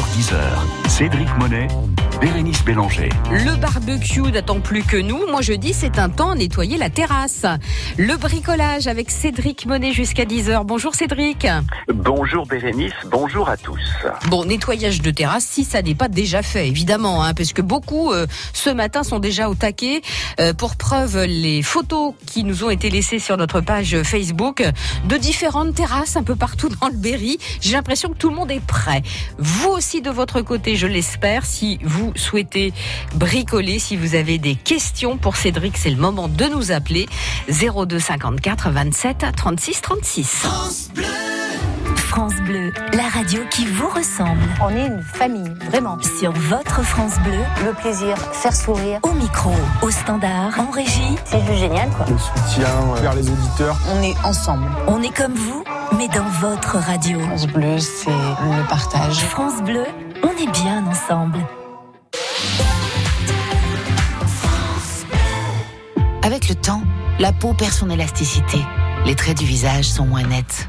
9h10h. Cédric Monet, Bérénice Bélanger. Le barbecue n'attend plus que nous. Moi, je dis, c'est un temps à nettoyer la terrasse. Le bricolage avec Cédric Monet jusqu'à 10h. Bonjour Cédric. Bonjour Bérénice, bonjour à tous. Bon, nettoyage de terrasse, si ça n'est pas déjà fait, évidemment, hein, parce que beaucoup, euh, ce matin, sont déjà au taquet. Euh, pour preuve, les photos qui nous ont été laissées sur notre page Facebook de différentes terrasses un peu partout dans le Berry. J'ai l'impression que tout le monde est prêt. Vous aussi, de votre côté, je l'espère, si vous souhaitez bricoler, si vous avez des questions pour Cédric, c'est le moment de nous appeler 02 54 27 36 36. France. France Bleu, la radio qui vous ressemble. On est une famille, vraiment. Sur votre France Bleu. Le plaisir, faire sourire. Au micro, au standard, en régie. C'est juste génial, quoi. Le soutien vers les auditeurs. On est ensemble. On est comme vous, mais dans votre radio. France Bleu, c'est le partage. France Bleu, on est bien ensemble. Avec le temps, la peau perd son élasticité. Les traits du visage sont moins nets.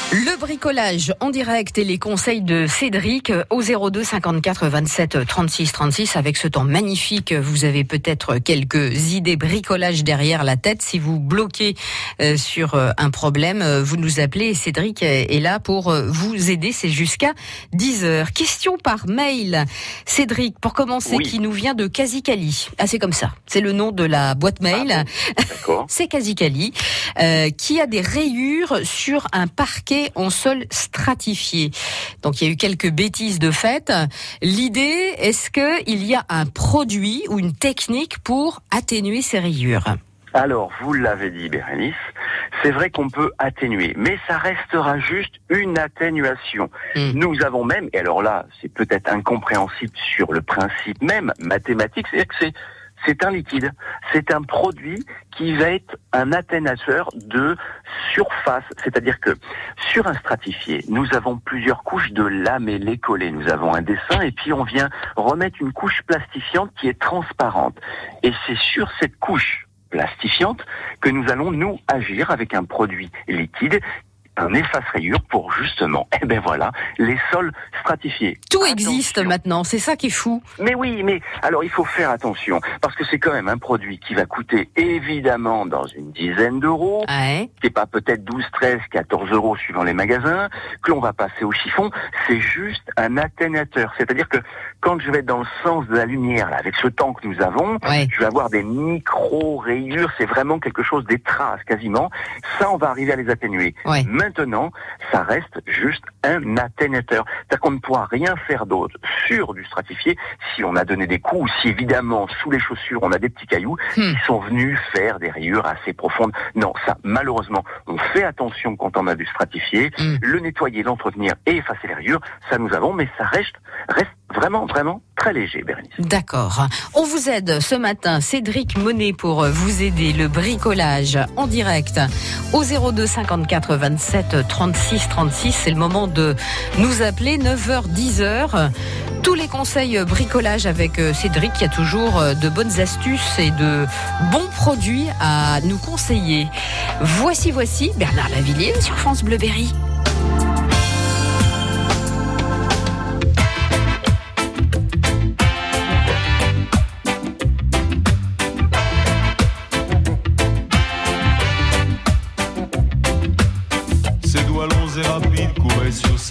Le bricolage en direct et les conseils de Cédric au 02 54 27 36 36 avec ce temps magnifique. Vous avez peut-être quelques idées bricolage derrière la tête. Si vous bloquez euh, sur euh, un problème, euh, vous nous appelez. Cédric est là pour vous aider. C'est jusqu'à 10 heures. Question par mail. Cédric, pour commencer, Oui. qui nous vient de Kazikali. Ah, c'est comme ça. C'est le nom de la boîte mail. D'accord. C'est Kazikali, euh, qui a des rayures sur un parquet en sol stratifié. Donc il y a eu quelques bêtises de fait. L'idée, est-ce que il y a un produit ou une technique pour atténuer ces rayures? Alors, vous l'avez dit, Bérénice, c'est vrai qu'on peut atténuer, mais ça restera juste une atténuation. Mm. Nous avons même, et alors là, c'est peut-être incompréhensible sur le principe même mathématique, c'est-à-dire que c'est c'est un liquide, c'est un produit qui va être un atténuateur de surface, c'est-à-dire que sur un stratifié, nous avons plusieurs couches de lamellé collé. Nous avons un dessin et puis on vient remettre une couche plastifiante qui est transparente. Et c'est sur cette couche plastifiante que nous allons nous agir avec un produit liquide un efface-rayure pour justement, eh ben voilà, les sols stratifiés. Tout existe maintenant, c'est ça qui est fou. Mais oui, mais alors il faut faire attention parce que c'est quand même un produit qui va coûter évidemment dans une dizaine d'euros, Ouais. qui est pas peut-être 12, 13, 14 euros suivant les magasins, que l'on va passer au chiffon. C'est juste un atténuateur, c'est-à-dire que quand je vais être dans le sens de la lumière, là, avec ce temps que nous avons, Ouais. je vais avoir des micro rayures. C'est vraiment quelque chose des traces quasiment. Ça, on va arriver à les atténuer. Ouais. Maintenant, ça reste juste un atténuateur. C'est-à-dire qu'on ne pourra rien faire d'autre sur du stratifié si on a donné des coups ou si évidemment sous les chaussures on a des petits cailloux Hmm. qui sont venus faire des rayures assez profondes. Non, ça, malheureusement, on fait attention quand on a du stratifié. Hmm. Le nettoyer, l'entretenir et effacer les rayures, ça nous avons, mais ça reste, reste vraiment, vraiment très léger, Bérénice. D'accord. On vous aide ce matin, Cédric Monet, pour vous aider le bricolage en direct au 02 54 27 36 36. C'est le moment de nous appeler 9h 10h. Tous les conseils bricolage avec euh, Cédric, y a toujours euh, de bonnes astuces et de bons produits à nous conseiller. Voici, voici Bernard Lavillier sur France Bleu Berry.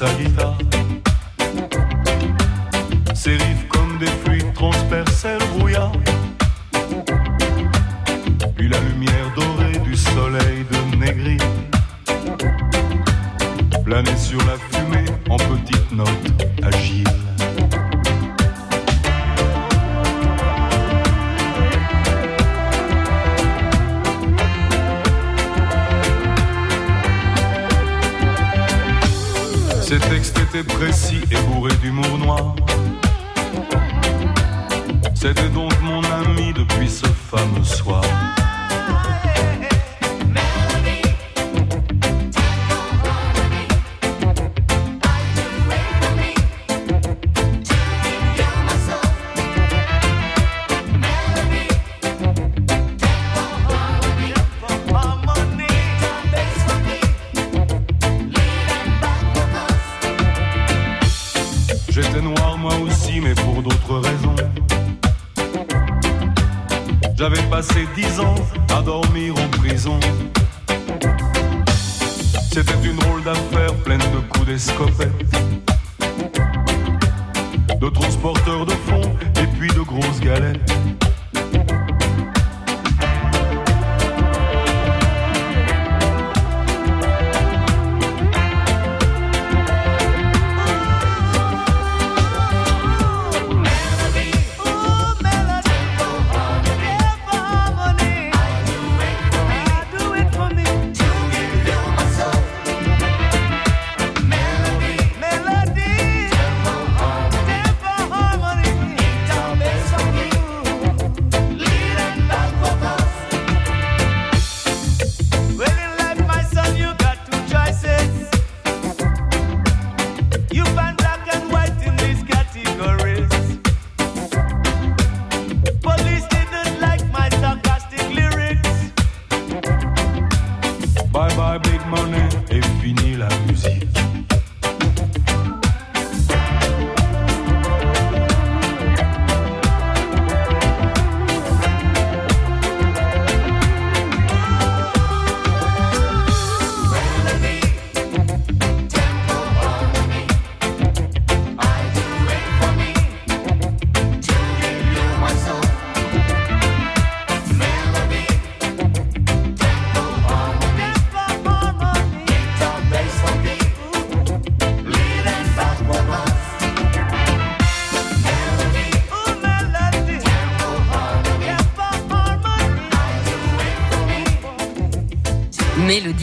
Sa guitare. Ses riffs comme des fluides transperçaient le brouillard. Puis la lumière dorée du soleil de Négri planait sur la fumée en petites notes agiles. Ces textes étaient précis et bourré d'humour noir. C'était donc mon ami depuis ce fameux soir.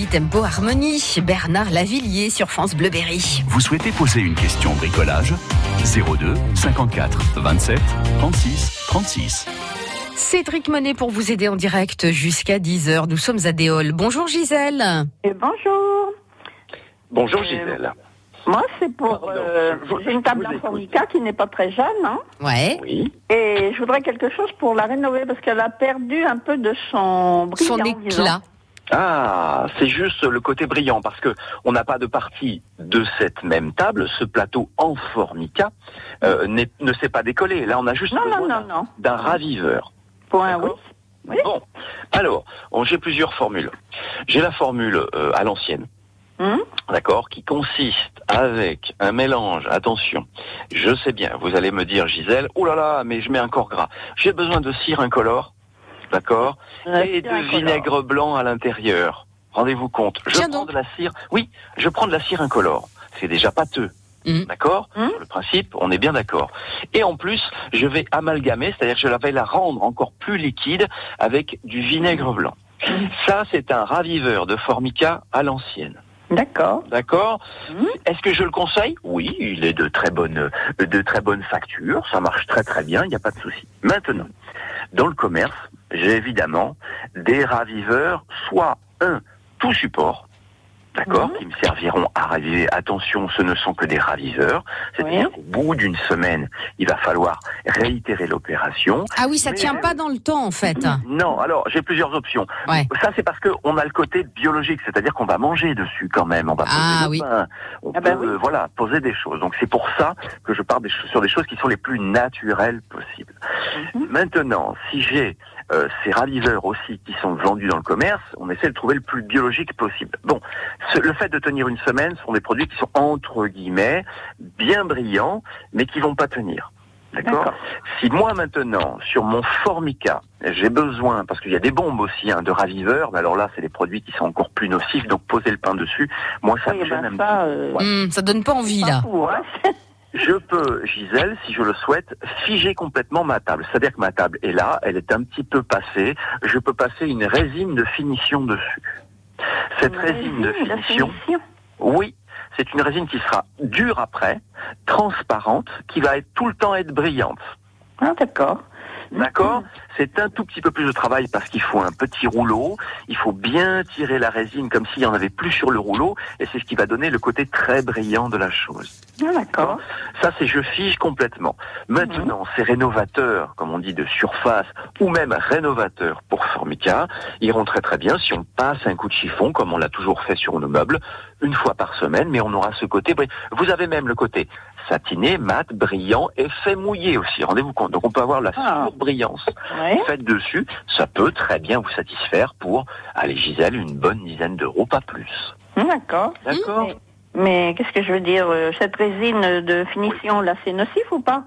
Tempo, harmonie. Bernard Lavillier sur France Bleu Berry. Vous souhaitez poser une question bricolage? 02 54 27 36 36. Cédric Monet pour vous aider en direct jusqu'à 10h. Nous sommes à Déol. Bonjour Gisèle. Et bonjour. Bonjour Euh, Gisèle. Moi, c'est pour. Pardon, euh, je une table je vous écoute. Formica qui n'est pas très jeune, hein, Ouais. Oui. et je voudrais quelque chose pour la rénover parce qu'elle a perdu un peu de son brillant. Son disons. éclat. Ah, c'est juste le côté brillant parce que on n'a pas de partie de cette même table. Ce plateau en formica euh, ne s'est pas décollé. Là, on a juste Non, besoin d'un- raviveur. Point, oui. Oui. Bon, alors, j'ai plusieurs formules. J'ai la formule euh, à l'ancienne, Hum d'accord, qui consiste avec un mélange, attention, je sais bien, vous allez me dire, Gisèle, oh là là, mais je mets un corps gras. J'ai besoin de cire incolore, d'accord, et de vinaigre blanc à l'intérieur. Rendez-vous compte, je Tiens prends donc. de la cire, oui, je prends de la cire incolore. C'est déjà pâteux. Mhm. D'accord. Sur le principe, on est bien d'accord. Et en plus, je vais amalgamer, c'est-à-dire que je vais la rendre encore plus liquide avec du vinaigre blanc. Ça, c'est un raviveur de formica à l'ancienne. D'accord. D'accord. Est-ce que je le conseille? Oui, il est de très bonne, de très bonne facture, ça marche très très bien, il n'y a pas de souci. Maintenant, dans le commerce, évidemment des raviveurs, soit un tout support, d'accord, Mhm. qui me serviront à raviver. Attention, ce ne sont que des raviveurs, c'est-à-dire Oui. qu'au bout d'une semaine, il va falloir réitérer l'opération. Ah oui, ça Mais- tient pas dans le temps en fait. Non, alors j'ai plusieurs options. Ouais. Ça c'est parce qu'on a le côté biologique, c'est-à-dire qu'on va manger dessus quand même, on va poser Ah oui. pain, on Ah peut bah oui. euh, voilà poser des choses. Donc c'est pour ça que je des choses- sur des choses qui sont les plus naturelles possibles. Mhm. Maintenant, si j'ai euh, ces raviveurs aussi qui sont vendus dans le commerce, on essaie de trouver le plus biologique possible. Bon, ce- le fait de tenir une semaine ce sont des produits qui sont entre guillemets bien brillants, mais qui vont pas tenir. D'accord. Si moi maintenant, sur mon formica, j'ai besoin, parce qu'il y a des bombes aussi hein, de raviveurs, mais alors là, c'est des produits qui sont encore plus nocifs, donc poser le pain dessus, moi ça Oui, me gêne ben un ça, petit euh. Ouais. Hmm, ça donne pas envie là. Hein. Je peux, Gisèle, si je le souhaite, figer complètement ma table. C'est-à-dire que ma table est là, elle est un petit peu passée, je peux passer une résine de finition dessus. Cette résine de finition, finition. oui, c'est une résine qui sera dure après, transparente, qui va être tout le temps être brillante. Ah, d'accord. D'accord C'est un tout petit peu plus de travail parce qu'il faut un petit rouleau, il faut bien tirer la résine comme s'il n'y en avait plus sur le rouleau, et c'est ce qui va donner le côté très brillant de la chose. Ah, d'accord. Ça, c'est je fige complètement. Maintenant, ces rénovateurs, comme on dit, de surface, ou même rénovateurs pour Formica, iront très très bien si on passe un coup de chiffon, comme on l'a toujours fait sur nos meubles, une fois par semaine, mais on aura ce côté. Vous avez même le côté satiné, mat, brillant, et fait mouillé aussi. Rendez-vous compte. Donc on peut avoir la surbrillance Ouais. faite dessus. Ça peut très bien vous satisfaire pour, allez Gisèle, une bonne dizaine d'euros, pas plus. D'accord. D'accord. Mais, mais qu'est-ce que je veux dire euh, Cette résine de finition, là, c'est nocif ou pas?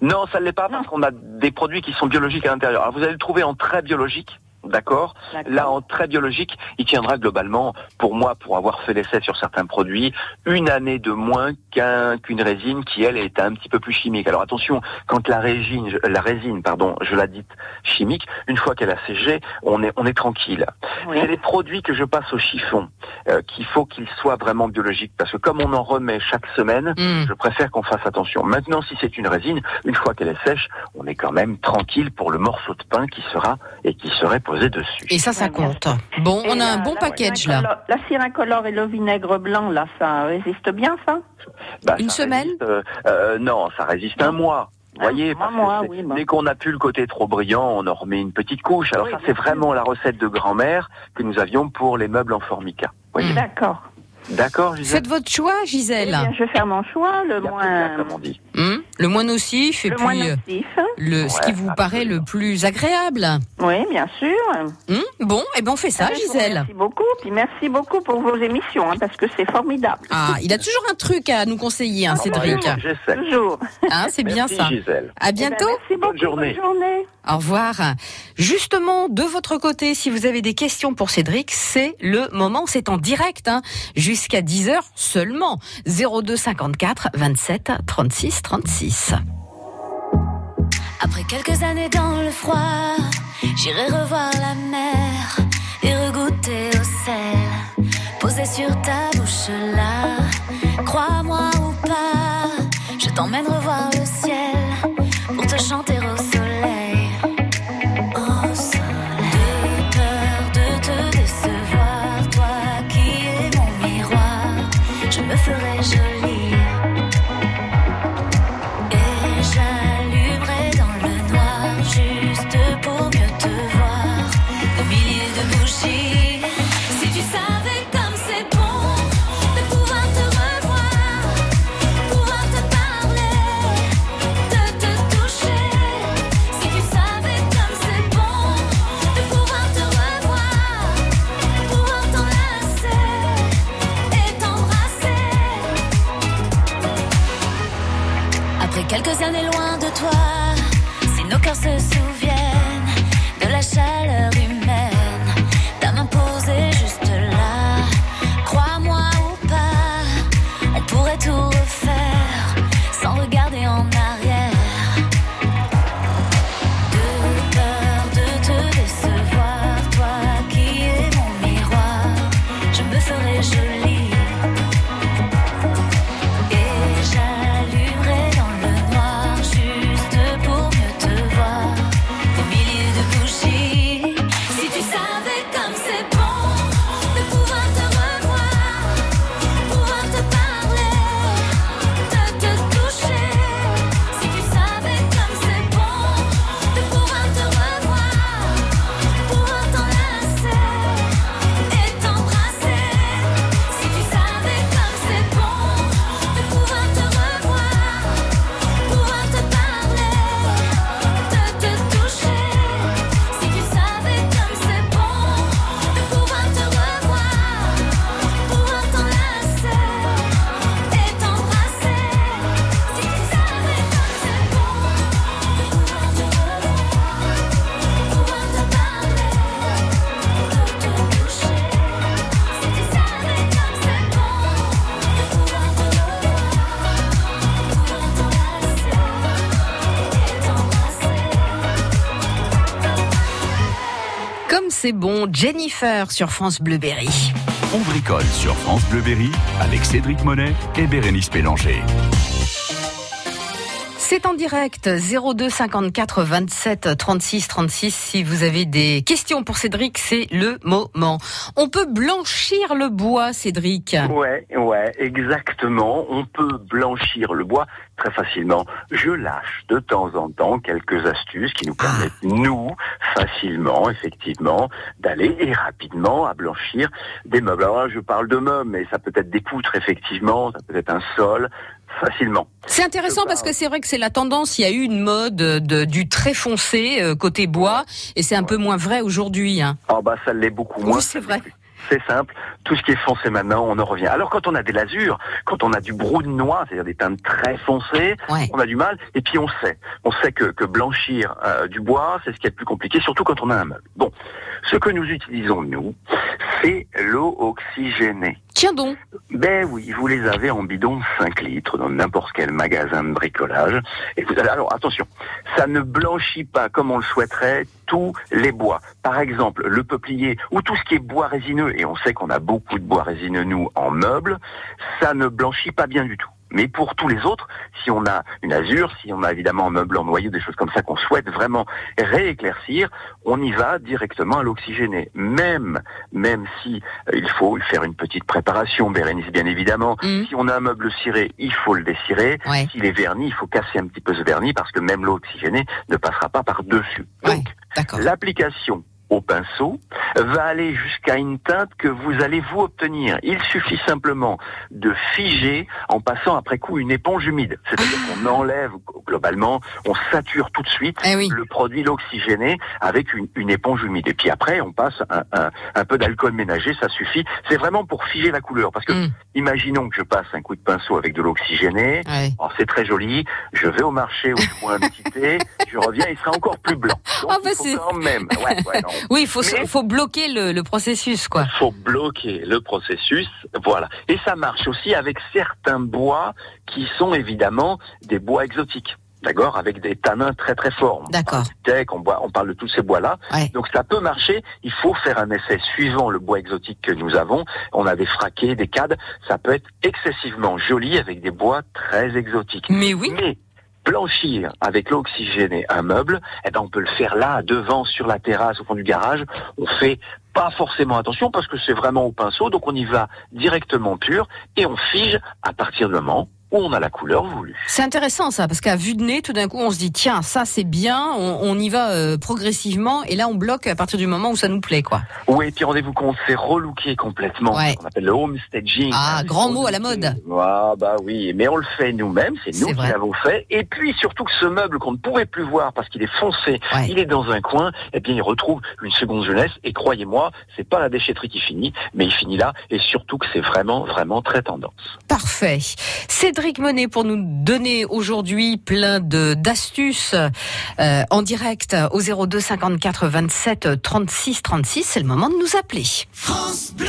Non, ça ne l'est pas parce qu'on a des produits qui sont biologiques à l'intérieur. Alors vous allez le trouver en très biologique. D'accord Là, en très biologique, il tiendra globalement, pour moi, pour avoir fait l'essai sur certains produits, une année de moins qu'un qu'une résine qui, elle, est un petit peu plus chimique. Alors attention, quand la résine, la résine, pardon, je la dite chimique, une fois qu'elle a séché, on est, on est tranquille. C'est les produits que je passe au chiffon euh, qu'il faut qu'ils soient vraiment biologiques, parce que comme on en remet chaque semaine, je préfère qu'on fasse attention. Maintenant, si c'est une résine, une fois qu'elle est sèche, on est quand même tranquille pour le morceau de pain qui sera et qui serait posé dessus. Et ça, ça compte. Bon, on a un bon la package là. La cire incolore et le vinaigre blanc, là, ça résiste bien, ça? Bah, Une ça semaine résiste, euh, euh, Non, ça résiste un mois. Vous voyez, parce que oui, dès qu'on a plus le côté trop brillant, on en remet une petite couche. Alors ça, c'est vraiment la recette de grand-mère que nous avions pour les meubles en formica. Voyez D'accord. D'accord, Gisèle? Faites votre choix, Gisèle. Eh bien, je vais faire mon choix, le moins... comme on dit. Hum, le moins nocif et Le puis moins euh, nocif. le, ce qui vous paraît le plus agréable. Oui, bien sûr. Hum, bon, et ben on fait ça, Eh Gisèle. Merci beaucoup, puis merci beaucoup pour vos émissions, hein, parce que c'est formidable. Ah, il a toujours un truc à nous conseiller, hein, Cédric. J'essaie. Toujours. Hein, c'est bien Merci, ça. Gisèle. À bientôt. Merci beaucoup. Bonne journée. Bonne journée. Au revoir. Justement, de votre côté, si vous avez des questions pour Cédric, c'est le moment, c'est en direct, hein, jusqu'à 10h seulement. 02 54 27 36 36. Après quelques années dans le froid, j'irai revoir la mer et regoûter au sel. Posé sur ta bouche là, crois-moi ou pas, je t'emmène revoir le Jennifer sur France Bleu Berry. On bricole sur France Bleu Berry avec Cédric Monet et Bérénice Pélanger. C'est en direct 02 54 27 36 36. Si vous avez des questions pour Cédric, c'est le moment. On peut blanchir le bois, Cédric? Ouais, ouais, exactement. On peut blanchir le bois très facilement. Je lâche de temps en temps quelques astuces qui nous permettent, nous, facilement, effectivement, d'aller et rapidement à blanchir des meubles. Alors là, je parle de meubles, mais ça peut être des poutres, effectivement, ça peut être un sol, facilement. C'est intéressant parce que c'est vrai que c'est la tendance. Il y a eu une mode de, du très foncé euh, côté bois et c'est un peu moins vrai aujourd'hui. Hein. Ah bah ça l'est beaucoup moins. Oui, c'est vrai. C'est simple, tout ce qui est foncé maintenant, on en revient. Alors quand on a des lasures, quand on a du brou noir, c'est-à-dire des teintes très foncées, Ouais. on a du mal. Et puis on sait, on sait que, que blanchir euh, du bois, c'est ce qui est le plus compliqué, surtout quand on a un meuble. Bon, ce que nous utilisons nous, c'est l'eau oxygénée. Tiens donc. Ben oui, vous les avez en bidon de 5 litres dans n'importe quel magasin de bricolage. Et vous allez, alors attention, ça ne blanchit pas comme on le souhaiterait tous les bois. Par exemple, le peuplier ou tout ce qui est bois résineux, et on sait qu'on a beaucoup de bois résineux nous en meubles, ça ne blanchit pas bien du tout. Mais pour tous les autres, si on a une azure, si on a évidemment un meuble en noyau, des choses comme ça qu'on souhaite vraiment rééclaircir, on y va directement à l'oxygéné. Même, même si euh, il faut faire une petite préparation, Bérénice bien évidemment. Mhm. Si on a un meuble ciré, il faut le décirer. Ouais. S'il est verni, il faut casser un petit peu ce vernis parce que même l'eau oxygénée ne passera pas par dessus. Ouais, Donc. L'application au pinceau va aller jusqu'à une teinte que vous allez vous obtenir. Il suffit simplement de figer en passant après coup une éponge humide. C'est-à-dire qu'on enlève globalement, on sature tout de suite Eh oui. le produit l'oxygéné avec une, une éponge humide. Et puis après, on passe un, un- un peu d'alcool ménager, ça suffit. C'est vraiment pour figer la couleur. Parce que Mm. imaginons que je passe un coup de pinceau avec de l'oxygéné. Oh, c'est très joli. Je vais au marché où je bois un petit thé. Je reviens, il sera encore plus blanc. Donc, Ah bah il faut quand même. Ouais, ouais, non. Oui, il faut, Mais- faut bloquer le, le processus, quoi. faut bloquer le processus, voilà. Et ça marche aussi avec certains bois qui sont évidemment des bois exotiques. D'accord, avec des tanins très très forts. D'accord. on, boit- on parle de tous ces bois-là. Ouais. Donc ça peut marcher. Il faut faire un essai suivant le bois exotique que nous avons. On a des fraquets, des cades. Ça peut être excessivement joli avec des bois très exotiques. Mais oui. Mais blanchir avec l'eau oxygénée un meuble, eh ben on peut le faire là, devant, sur la terrasse, au fond du garage. On fait pas forcément attention parce que c'est vraiment au pinceau, donc on y va directement pur et on fige à partir du moment on a la couleur voulue. C'est intéressant ça, parce qu'à vue de nez, tout d'un coup, on se dit tiens, ça c'est bien, on, on y va euh, progressivement, et là on bloque à partir du moment où ça nous plaît, quoi. Oui, et puis rendez-vous compte, c'est relooké complètement. Ouais. Qu'on appelle le homestaging. Ah, Hein, grand mot à la mode. Ah, bah oui, mais on le fait nous-mêmes, c'est nous qui l'avons fait. Et puis surtout que ce meuble qu'on ne pouvait plus voir parce qu'il est foncé, Ouais. il est dans un coin, eh bien il retrouve une seconde jeunesse. Et croyez-moi, c'est pas la déchetterie qui finit, mais il finit là. Et surtout que c'est vraiment, vraiment très tendance. Parfait. Cédric Monet pour nous donner aujourd'hui plein de d'astuces euh, en direct au 02 54 27 36 36. C'est le moment de nous appeler. France Bleu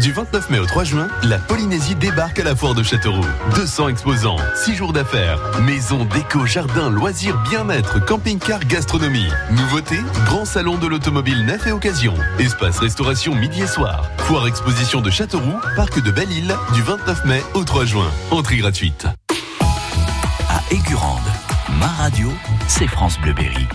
Du 29 mai au 3 juin, la Polynésie débarque à la foire de Châteauroux. 200 exposants, 6 jours d'affaires, maison, déco, jardin, loisirs, bien-être, camping-car, gastronomie. Nouveauté, grand salon de l'automobile neuf et occasion. Espace restauration midi et soir. Foire exposition de Châteauroux, parc de Belle-Île, du 29 mai au 3 juin. Entrée gratuite. À Aigurande, ma radio, c'est France Bleu Berry.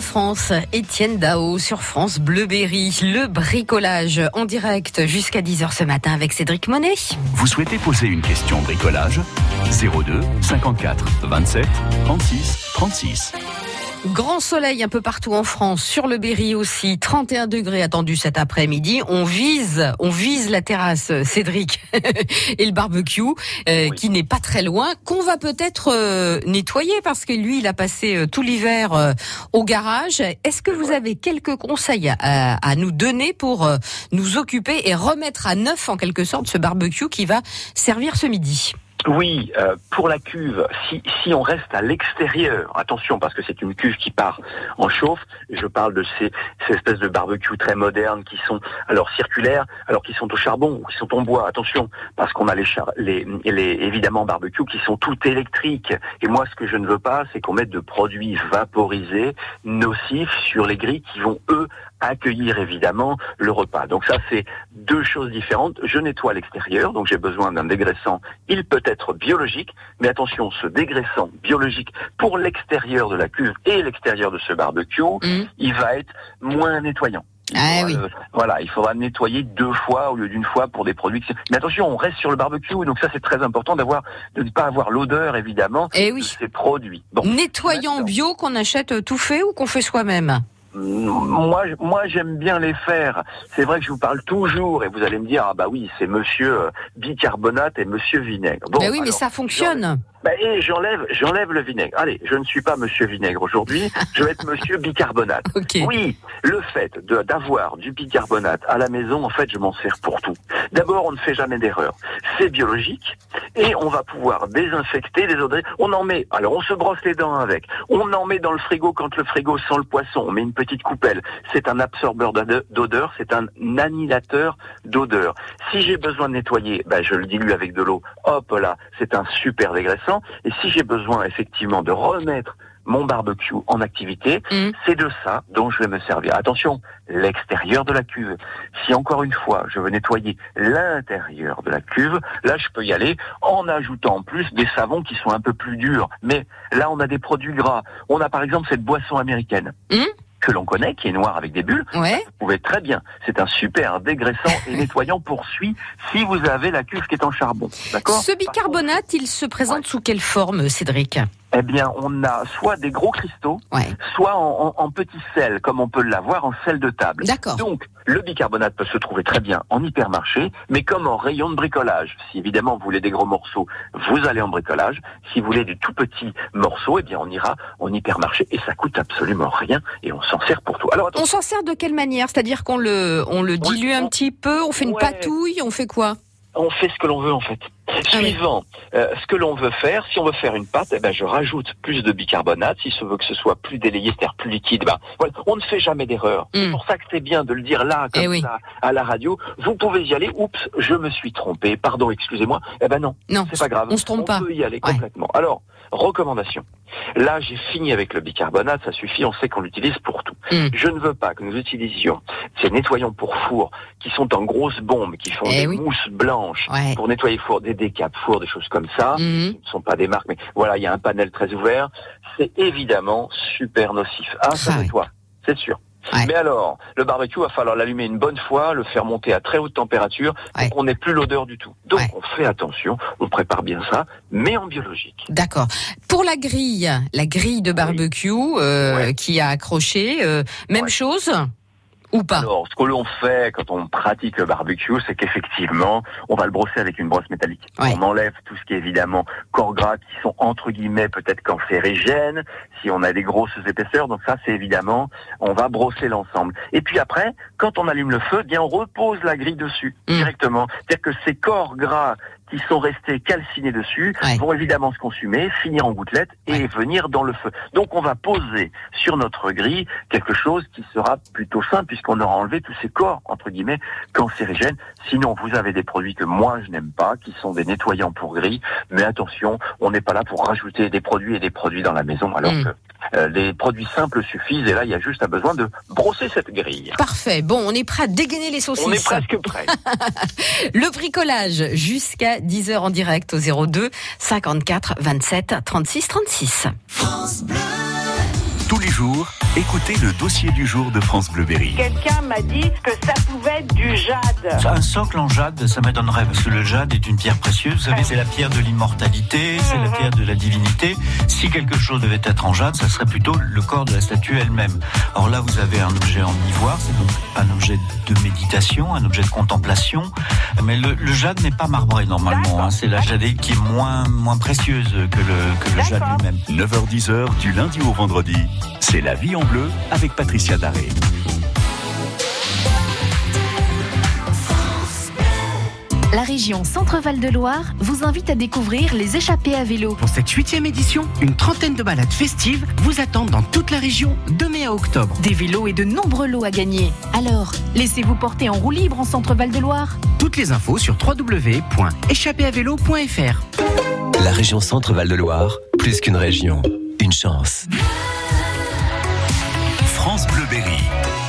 France, Étienne Dao sur France Bleuberry, le bricolage en direct jusqu'à 10h ce matin avec Cédric Monet. Vous souhaitez poser une question bricolage? 02 54 27 36 36. Grand soleil un peu partout en France, sur le Berry aussi, 31 degrés attendus cet après-midi. On vise, on vise la terrasse, Cédric, et le barbecue, euh, qui n'est pas très loin, qu'on va peut-être euh, nettoyer parce que lui, il a passé euh, tout l'hiver au garage. Est-ce que vous avez quelques conseils à, à nous donner pour nous occuper et remettre à neuf en quelque sorte ce barbecue qui va servir ce midi? Oui, euh, pour la cuve, si, si on reste à l'extérieur, attention parce que c'est une cuve qui part en chauffe, je parle de ces, ces espèces de barbecue très modernes qui sont alors circulaires, alors qui sont au charbon ou qui sont en bois, attention, parce qu'on a les, les, les évidemment barbecue qui sont tout électriques. Et moi ce que je ne veux pas, c'est qu'on mette de produits vaporisés, nocifs sur les grilles qui vont eux accueillir évidemment le repas. Donc ça c'est deux choses différentes. Je nettoie l'extérieur, donc j'ai besoin d'un dégraissant. Il peut être biologique, mais attention, ce dégraissant biologique pour l'extérieur de la cuve et l'extérieur de ce barbecue, il va être moins nettoyant. Ah oui. Euh, voilà, il faudra nettoyer deux fois au lieu d'une fois pour des produits. qui- Mais attention, on reste sur le barbecue, donc ça c'est très important d'avoir de ne pas avoir l'odeur évidemment Eh de ces produits. Bon, Nettoyant bio qu'on achète tout fait ou qu'on fait soi-même? Moi, j'aime bien les faire. C'est vrai que je vous parle toujours, et vous allez me dire, ah bah oui, c'est Monsieur euh, bicarbonate et Monsieur vinaigre. Bon, Ben oui, mais ça fonctionne. Ben Bah, et j'enlève, j'enlève le vinaigre. Allez, je ne suis pas Monsieur Vinaigre aujourd'hui, je vais être Monsieur Bicarbonate. Oui, le fait d'avoir du bicarbonate à la maison, en fait, je m'en sers pour tout. D'abord, on ne fait jamais d'erreur. C'est biologique et on va pouvoir désinfecter les odeurs. On en met, alors on se brosse les dents avec. On en met dans le frigo quand le frigo sent le poisson. On met une petite coupelle. C'est un absorbeur d'ode- d'odeur, c'est un annihilateur d'odeur. Si j'ai besoin de nettoyer, ben, je le dilue avec de l'eau. Hop là, c'est un super dégraissant. Et si j'ai besoin effectivement de remettre mon barbecue en activité, c'est de ça dont je vais me servir. Attention, l'extérieur de la cuve. Si encore une fois je veux nettoyer l'intérieur de la cuve, là je peux y aller en ajoutant en plus des savons qui sont un peu plus durs. Mais là on a des produits gras. On a par exemple cette boisson américaine. Que l'on connaît, qui est noire avec des bulles, Ouais. vous pouvez très bien. C'est un super dégraissant et nettoyant poursuit si vous avez la cuve qui est en charbon. D'accord Ce bicarbonate, il se présente sous quelle forme, Cédric? Eh bien, on a soit des gros cristaux, soit en, en, en petits sels, comme on peut l'avoir en sel de table. D'accord. Donc, le bicarbonate peut se trouver très bien en hypermarché, mais comme en rayon de bricolage. Si évidemment vous voulez des gros morceaux, vous allez en bricolage. Si vous voulez des tout petits morceaux, eh bien on ira en hypermarché et ça coûte absolument rien et on s'en sert pour tout. Alors On s'en sert de quelle manière? C'est-à-dire qu'on le, on le dilue un petit peu, on fait une Ouais. patouille, on fait quoi? On fait ce que l'on veut en fait. Suivant euh, ce que l'on veut faire, si on veut faire une pâte, eh ben, je rajoute plus de bicarbonate. Si je veux que ce soit plus délayé, c'est-à-dire plus liquide, ben, voilà. on ne fait jamais d'erreur. C'est pour ça que c'est bien de le dire là, comme ça, à la radio. Vous pouvez y aller. Oups, je me suis trompé. Pardon, excusez-moi. Eh ben non, non c'est pas grave. on se trompe pas. peut y aller complètement. Alors, recommandation. Là, j'ai fini avec le bicarbonate, ça suffit, on sait qu'on l'utilise pour tout. Hmm. Je ne veux pas que nous utilisions ces nettoyants pour four qui sont en grosses bombes, qui font Eh des oui. mousses blanches Ouais. pour nettoyer four, des décapes four, des choses comme ça. Mhm. Ce ne sont pas des marques, mais voilà, il y a un panel très ouvert. C'est évidemment super nocif. Ah, ça nettoie, c'est sûr. Mais alors, le barbecue, va falloir l'allumer une bonne fois, le faire monter à très haute température, pour qu'on n'ait plus l'odeur du tout. Donc, on fait attention, on prépare bien ça, mais en biologique. D'accord. Pour la grille, la grille de barbecue euh, qui a accroché, euh, même chose? Ou pas Alors, ce que l'on fait quand on pratique le barbecue, c'est qu'effectivement, on va le brosser avec une brosse métallique. On enlève tout ce qui est évidemment corps gras qui sont entre guillemets peut-être cancérigènes, si on a des grosses épaisseurs. Donc ça, c'est évidemment, on va brosser l'ensemble. Et puis après, quand on allume le feu, eh bien on repose la grille dessus directement. C'est-à-dire que ces corps gras qui sont restés calcinés dessus vont évidemment se consumer, finir en gouttelettes et venir dans le feu. Donc on va poser sur notre grille quelque chose qui sera plutôt simple puisqu'on aura enlevé tous ces corps, entre guillemets, cancérigènes. Sinon, vous avez des produits que moi je n'aime pas, qui sont des nettoyants pour grille. Mais attention, on n'est pas là pour rajouter des produits et des produits dans la maison alors que euh, les produits simples suffisent et là il y a juste un besoin de brosser cette grille. Parfait. Bon, on est prêt à dégainer les saucisses. On est presque prêt. Le bricolage jusqu'à 10h en direct au 02 54 27 36 36. Tous les jours, écoutez le dossier du jour de France Bleu Berry. Quelqu'un m'a dit que ça pouvait être du jade. Un socle en jade, ça m'étonnerait parce que le jade est une pierre précieuse. Vous savez, c'est la pierre de l'immortalité, c'est la pierre de la divinité. Si quelque chose devait être en jade, ça serait plutôt le corps de la statue elle-même. Or là, vous avez un objet en ivoire, c'est donc un objet de méditation, un objet de contemplation. Mais le, le jade n'est pas marbré normalement. hein. C'est la jadée qui est moins moins précieuse que le que le jade lui-même. 9h-10h du lundi au vendredi, c'est la vie en bleu avec Patricia Daré. La région Centre-Val de Loire vous invite à découvrir les échappées à vélo. Pour cette huitième édition, une trentaine de balades festives vous attendent dans toute la région de mai à octobre. Des vélos et de nombreux lots à gagner. Alors, laissez-vous porter en roue libre en Centre-Val de Loire. Toutes les infos sur www.échappéavélo.fr. La région Centre-Val de Loire, plus qu'une région, une chance. France Bleu Berry.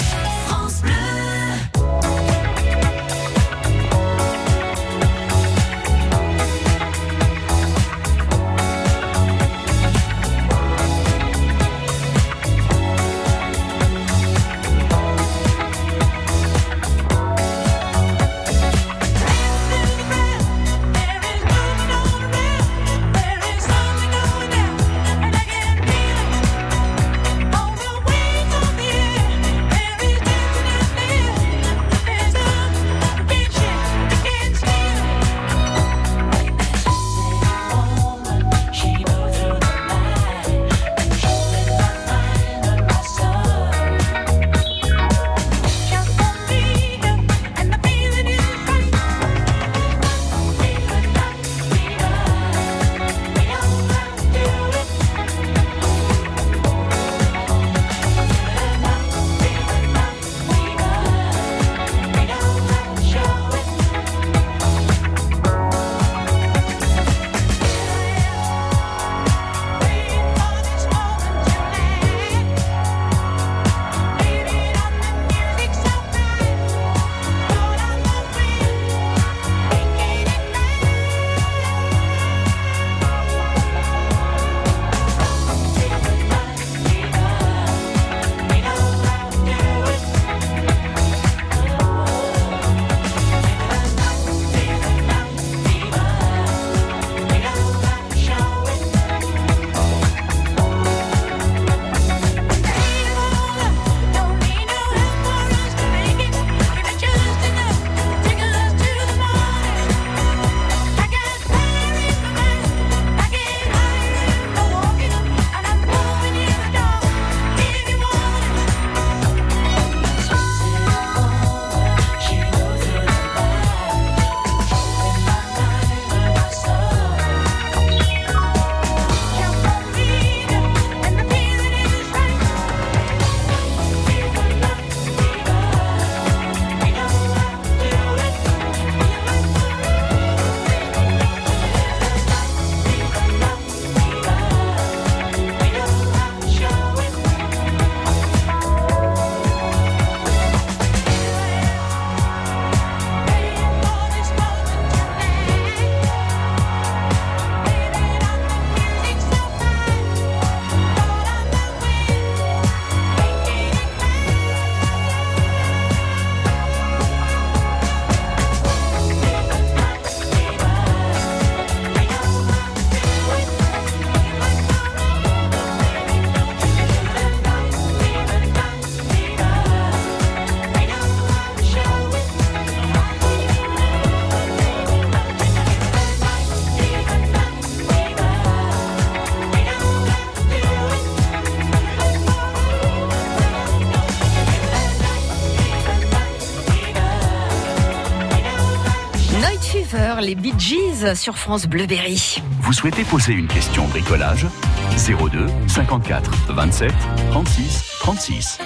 Les Bee Gees sur France Bleu Berry. Vous souhaitez poser une question bricolage? 02 54 27 36 36.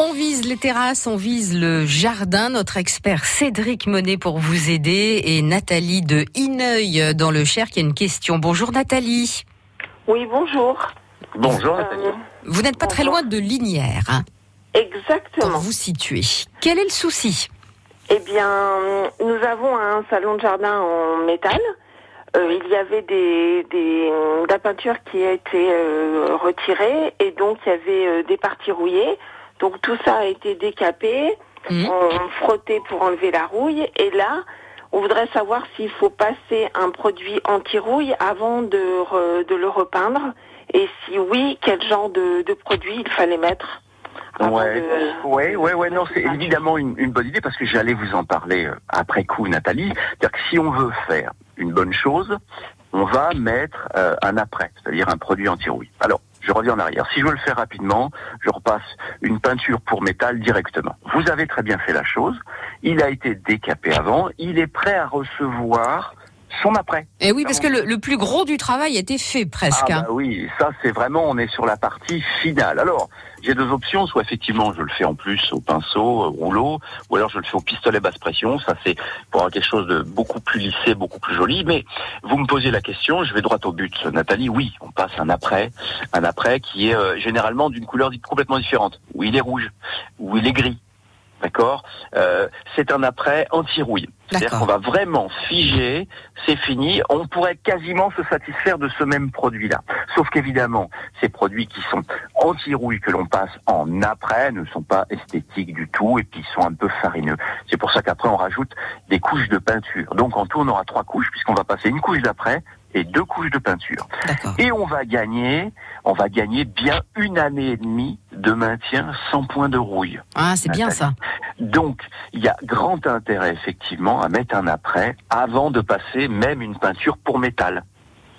On vise les terrasses, on vise le jardin. Notre expert Cédric Monet pour vous aider et Nathalie de Ineuil dans le Cher qui a une question. Bonjour Nathalie. Oui, bonjour. Bonjour Euh, Nathalie. Vous n'êtes pas très loin de Linière. hein, Exactement. pour vous situer. Quel est le souci? Eh bien, nous avons un salon de jardin en métal. Euh, il y avait des, des, de la peinture qui a été euh, retirée et donc il y avait euh, des parties rouillées. Donc tout ça a été décapé, on frotté pour enlever la rouille et là, on voudrait savoir s'il faut passer un produit anti-rouille avant de, re- de le repeindre et si oui, quel genre de, de produit il fallait mettre? Ouais, ouais, ouais, ouais, non, c'est évidemment une, une bonne idée parce que j'allais vous en parler euh, après coup, Nathalie. C'est-à-dire que si on veut faire une bonne chose, on va mettre euh, un après, c'est-à-dire un produit anti-rouille. Alors, je reviens en arrière. Si je veux le faire rapidement, je repasse une peinture pour métal directement. Vous avez très bien fait la chose. Il a été décapé avant. Il est prêt à recevoir son après. Et Eh oui, parce que le, le plus gros du travail a été fait presque. Ah hein. bah oui, ça c'est vraiment, on est sur la partie finale. Alors, j'ai deux options, soit effectivement je le fais en plus au pinceau, au rouleau, ou alors je le fais au pistolet basse pression, ça c'est pour avoir quelque chose de beaucoup plus lissé, beaucoup plus joli. Mais vous me posez la question, je vais droit au but. Nathalie, oui, on passe un après, un après qui est euh, généralement d'une couleur dite complètement différente, où il est rouge, où il est gris. D'accord Euh, C'est un après anti-rouille. C'est-à-dire qu'on va vraiment figer, c'est fini. On pourrait quasiment se satisfaire de ce même produit-là. Sauf qu'évidemment, ces produits qui sont anti-rouille que l'on passe en après ne sont pas esthétiques du tout et puis sont un peu farineux. C'est pour ça qu'après on rajoute des couches de peinture. Donc en tout on aura trois couches puisqu'on va passer une couche d'après et deux couches de peinture. Et on va gagner, on va gagner bien une année et demie de maintien sans point de rouille. Ah, c'est bien ça. Donc, il y a grand intérêt effectivement à mettre un après avant de passer même une peinture pour métal.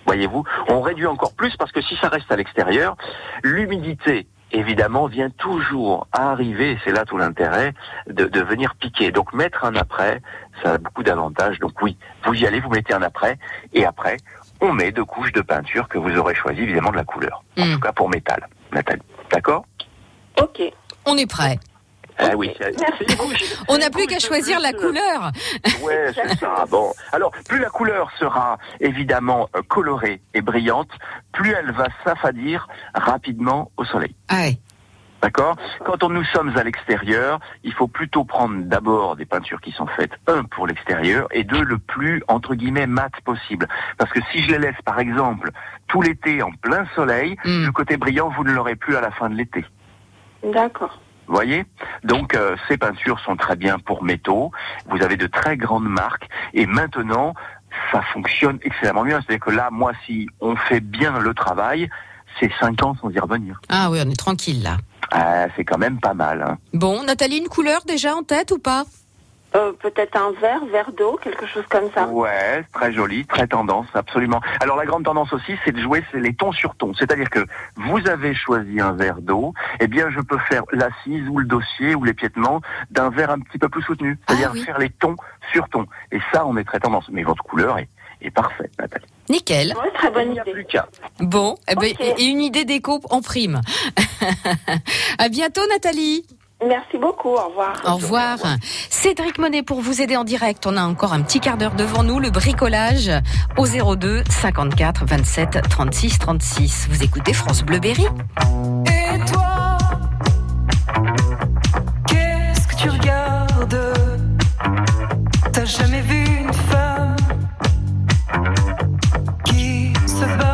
Voyez-vous, on réduit encore plus parce que si ça reste à l'extérieur, l'humidité évidemment vient toujours à arriver, et c'est là tout l'intérêt, de, de venir piquer. Donc mettre un après, ça a beaucoup d'avantages. Donc oui, vous y allez, vous mettez un après, et après, on met deux couches de peinture que vous aurez choisi évidemment de la couleur. En tout cas pour métal, Nathalie. D'accord? Ok. On est prêt. Ah oui, On n'a plus qu'à choisir la couleur. Ouais, c'est ça. Bon, alors plus la couleur sera évidemment euh, colorée et brillante, plus elle va s'affadir rapidement au soleil. Ah ouais. D'accord Quand on, nous sommes à l'extérieur, il faut plutôt prendre d'abord des peintures qui sont faites, un, pour l'extérieur, et deux, le plus, entre guillemets, mat possible. Parce que si je les laisse, par exemple, tout l'été en plein soleil, Hmm. le côté brillant, vous ne l'aurez plus à la fin de l'été. D'accord. Vous voyez Donc euh, ces peintures sont très bien pour métaux. Vous avez de très grandes marques. Et maintenant, ça fonctionne extrêmement bien. C'est-à-dire que là, moi, si on fait bien le travail, c'est cinq ans sans y revenir. Ah oui, on est tranquille là. Ah, c'est quand même pas mal. Hein. Bon, Nathalie, une couleur déjà en tête ou pas? Euh, Peut-être un verre, verre d'eau, quelque chose comme ça. Ouais, très joli, très tendance, absolument. Alors la grande tendance aussi, c'est de jouer les tons sur tons. C'est-à-dire que vous avez choisi un verre d'eau, eh bien je peux faire l'assise ou le dossier ou l'épiètement d'un verre un petit peu plus soutenu. C'est-à-dire faire les tons sur tons. Et ça, on est très tendance. Mais votre couleur est, est parfaite, Nathalie. Nickel. très bonne idée. Bon, eh ben, et une idée d'écho en prime. à bientôt, Nathalie. Merci beaucoup, au revoir. Au revoir. Cédric Monet pour vous aider en direct. On a encore un petit quart d'heure devant nous. Le bricolage au 02 54 27 36 36. Vous écoutez France Bleu Berry Et toi, qui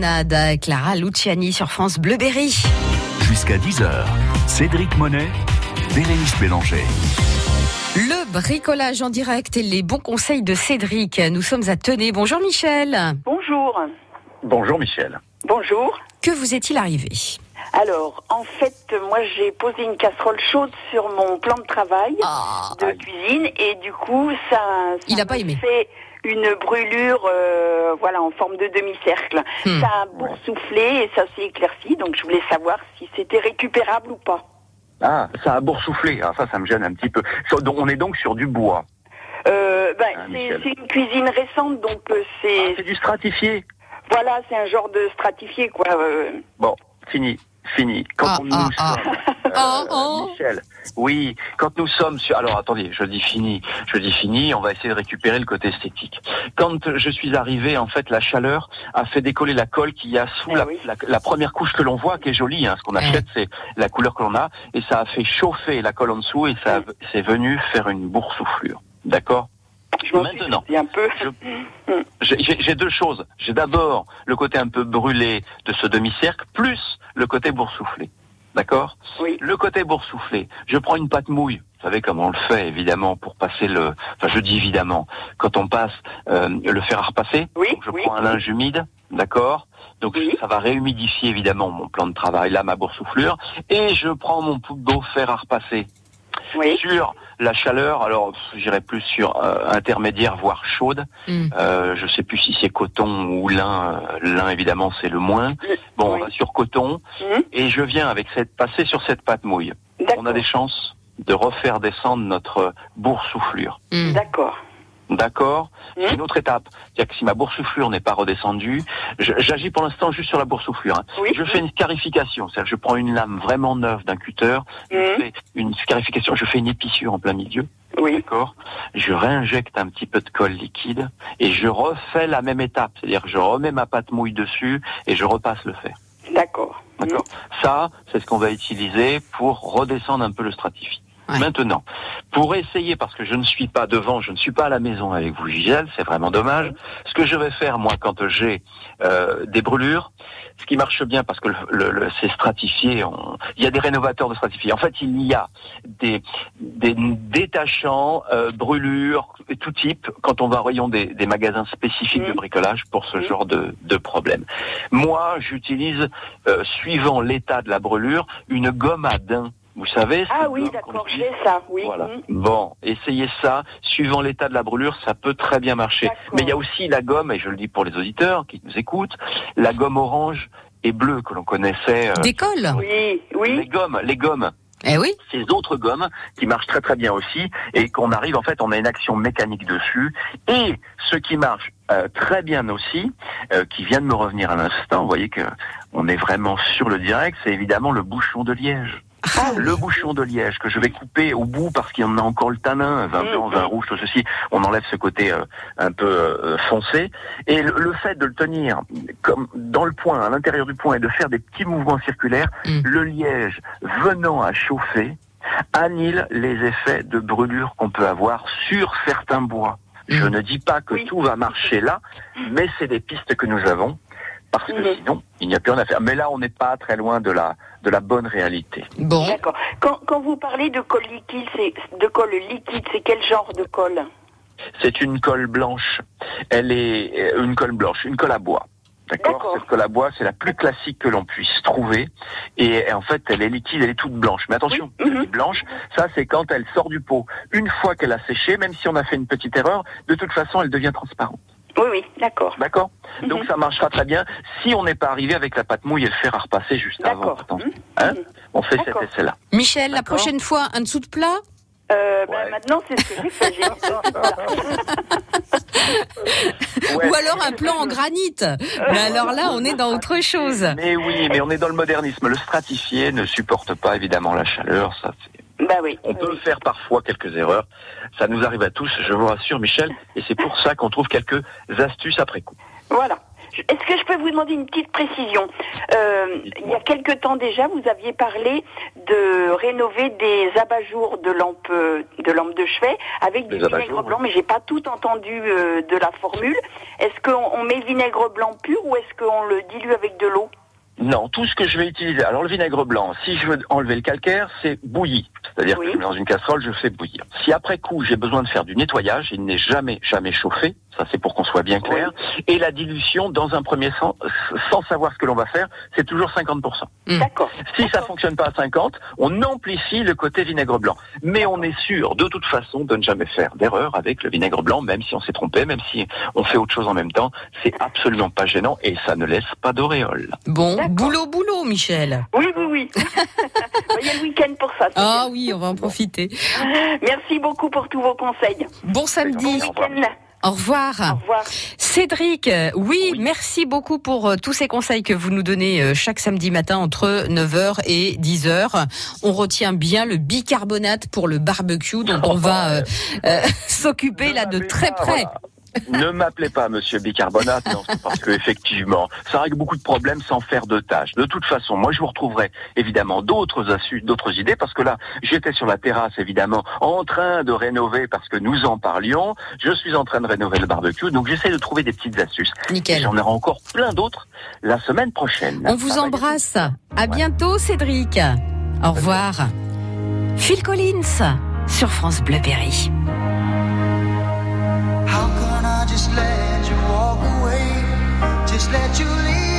Grenade, Clara Luciani sur France Bleu Berry. Jusqu'à 10h, Cédric Monet, Bérénice Bélanger. Le bricolage en direct et les bons conseils de Cédric. Nous sommes à Tenay. Bonjour Michel. Bonjour. Bonjour Michel. Bonjour. Que vous est-il arrivé? Alors, en fait, moi j'ai posé une casserole chaude sur mon plan de travail de cuisine et du coup, ça, ça Ah. Il a pas aimé. fait une brûlure, euh, voilà, en forme de demi-cercle. Hmm. Ça a boursouflé et ça s'est éclairci, donc je voulais savoir si c'était récupérable ou pas. Ah, ça a boursouflé. Ah, ça, ça me gêne un petit peu. On est donc sur du bois. Euh, ben, Ah, c'est une cuisine récente, donc euh, c'est. c'est du stratifié. Voilà, c'est un genre de stratifié, quoi. euh. Bon, fini, fini. Quand Ah, on- nous ah, sommes, ah. euh, Michel, oui, quand nous sommes sur, alors attendez, je dis fini, je dis fini, on va essayer de récupérer le côté esthétique. Quand je suis arrivé, en fait, la chaleur a fait décoller la colle qu'il y a sous la, la, la première couche que l'on voit, qui est jolie, hein, ce qu'on achète, c'est la couleur que l'on a, et ça a fait chauffer la colle en dessous, et ça, c'est venu faire une boursouflure. D'accord? Maintenant, un peu. j'ai j'ai- j'ai deux choses. J'ai d'abord le côté un peu brûlé de ce demi-cercle, plus le côté boursouflé. D'accord Oui. Le côté boursouflé. Je prends une pâte mouille. Vous savez comment on le fait, évidemment, pour passer le... Enfin, je dis évidemment. Quand on passe euh, le fer à repasser, donc je prends un linge humide, d'accord Donc ça va réhumidifier, évidemment, mon plan de travail, là, ma boursouflure. Et je prends mon poudre d'eau fer à repasser. Sur la chaleur, alors j'irai plus sur euh, intermédiaire, voire chaude. Euh, je sais plus si c'est coton ou lin. Euh, Lin, évidemment, c'est le moins. Bon, on va sur coton. Et je viens avec cette passer sur cette pâte mouille. On a des chances de refaire descendre notre boursouflure. D'accord. D'accord C'est une autre étape. C'est-à-dire que si ma boursouflure n'est pas redescendue, j'agis pour l'instant juste sur la boursouflure. hein. Je fais une scarification. C'est-à-dire que je prends une lame vraiment neuve d'un cutter, je fais une scarification, je fais une épissure en plein milieu. D'accord Je réinjecte un petit peu de colle liquide et je refais la même étape. C'est-à-dire que je remets ma pâte mouille dessus et je repasse le fer. D'accord. D'accord. Ça, c'est ce qu'on va utiliser pour redescendre un peu le Maintenant, pour essayer, parce que je ne suis pas devant, je ne suis pas à la maison avec vous, Gisèle, c'est vraiment dommage. Ce que je vais faire, moi, quand j'ai euh, des brûlures, ce qui marche bien, parce que le, le- le- c'est stratifié, on- il y a des rénovateurs de stratifié. En fait, il y a des, des détachants, euh, brûlures, tout type, quand on va au rayon des, des magasins spécifiques de bricolage pour ce genre de, de problème. Moi, j'utilise, euh, suivant l'état de la brûlure, une gomme à daim. Vous savez Ah oui, d'accord, j'ai ça, oui. voilà. Mm. Bon, essayez ça. Suivant l'état de la brûlure, ça peut très bien marcher. Mais il y a aussi la gomme, et je le dis pour les auditeurs qui nous écoutent, la gomme orange et bleue que l'on connaissait. euh, Des colles Oui, oui. Les gommes, les gommes. Eh oui. Ces autres gommes qui marchent très très bien aussi et qu'on arrive en fait, on a une action mécanique dessus. Et ce qui marche euh, très bien aussi, euh, qui vient de me revenir à l'instant, vous voyez que on est vraiment sur le direct, c'est évidemment le bouchon de liège. Le bouchon de liège que je vais couper au bout parce qu'il y en a encore le tanin, vin blanc, vin rouge, tout ceci. On enlève ce côté euh, un peu euh, foncé. Et le, le fait de le tenir comme dans le point, à l'intérieur du point, et de faire des petits mouvements circulaires, le liège venant à chauffer annule les effets de brûlure qu'on peut avoir sur certains bois. Je ne dis pas que tout va marcher là, mais c'est des pistes que nous avons parce que sinon il n'y a plus rien à faire. Mais là, on n'est pas très loin de la de la bonne réalité. Bon. D'accord. Quand, quand vous parlez de colle liquide, c'est de colle liquide, c'est quel genre de colle C'est une colle blanche. Elle est euh, une colle blanche, une colle à bois. D'accord? Cette colle à bois, c'est la plus classique que l'on puisse trouver. Et, et en fait, elle est liquide, elle est toute blanche. Mais attention, dis blanche, ça c'est quand elle sort du pot. Une fois qu'elle a séché, même si on a fait une petite erreur, de toute façon, elle devient transparente. Oui, oui, d'accord. D'accord Donc ça marchera très bien si on n'est pas arrivé avec la pâte mouille et le fer à repasser juste avant. Attention. Hein on fait cet essai-là. Michel, la prochaine fois, un dessous de plat Euh, ben, maintenant, c'est ce que j'ai fait. Ou alors un plan en granit. Mais alors là, on est dans autre chose. Mais oui, mais on est dans le modernisme. Le stratifié ne supporte pas évidemment la chaleur. Ça, c'est- Bah oui. on peut faire parfois quelques erreurs. Ça nous arrive à tous, je vous rassure, Michel. Et c'est pour ça qu'on trouve quelques astuces après coup. Voilà. Est-ce que je peux vous demander une petite précision Euh, Il y a quelque temps déjà, vous aviez parlé de rénover des abat-jours de lampes euh, de lampes de chevet avec du Des vinaigre blanc, mais j'ai pas tout entendu euh, de la formule. Est-ce qu'on on met vinaigre blanc pur ou est-ce qu'on le dilue avec de l'eau? Non, tout ce que je vais utiliser. Alors le vinaigre blanc, si je veux enlever le calcaire, c'est bouilli. C'est-à-dire que je mets dans une casserole, je fais bouillir. Si après coup j'ai besoin de faire du nettoyage, il n'est jamais jamais chauffé. Ça c'est pour qu'on soit bien clair. Et la dilution, dans un premier sens, sans savoir ce que l'on va faire, c'est toujours 50%. D'accord. Si ça fonctionne pas à 50, on amplifie le côté vinaigre blanc. Mais on est sûr, de toute façon, de ne jamais faire d'erreur avec le vinaigre blanc, même si on s'est trompé, même si on fait autre chose en même temps. C'est absolument pas gênant et ça ne laisse pas d'auréole. Bon, boulot, boulot, Michel. Oui, oui, oui. Il y a le week-end pour ça. Ah oui, on va en profiter. Merci beaucoup pour tous vos conseils. Bon samedi. Week-end. Au revoir. Au revoir. Cédric, euh, oui, merci beaucoup pour euh, tous ces conseils que vous nous donnez euh, chaque samedi matin entre 9h et 10h. On retient bien le bicarbonate pour le barbecue dont on va euh, euh, s'occuper là de très près. Ne m'appelez pas Monsieur Bicarbonate, non, parce que effectivement, ça règle beaucoup de problèmes sans faire de tâches. De toute façon, moi je vous retrouverai évidemment d'autres astuces, d'autres idées, parce que là, j'étais sur la terrasse évidemment, en train de rénover parce que nous en parlions. Je suis en train de rénover le barbecue, donc j'essaie de trouver des petites astuces. Nickel. J'en aurai encore plein d'autres la semaine prochaine. On vous embrasse. À bientôt, Cédric. Au revoir. Phil Collins sur France Bleu Berry. Just let you walk away? Just let you leave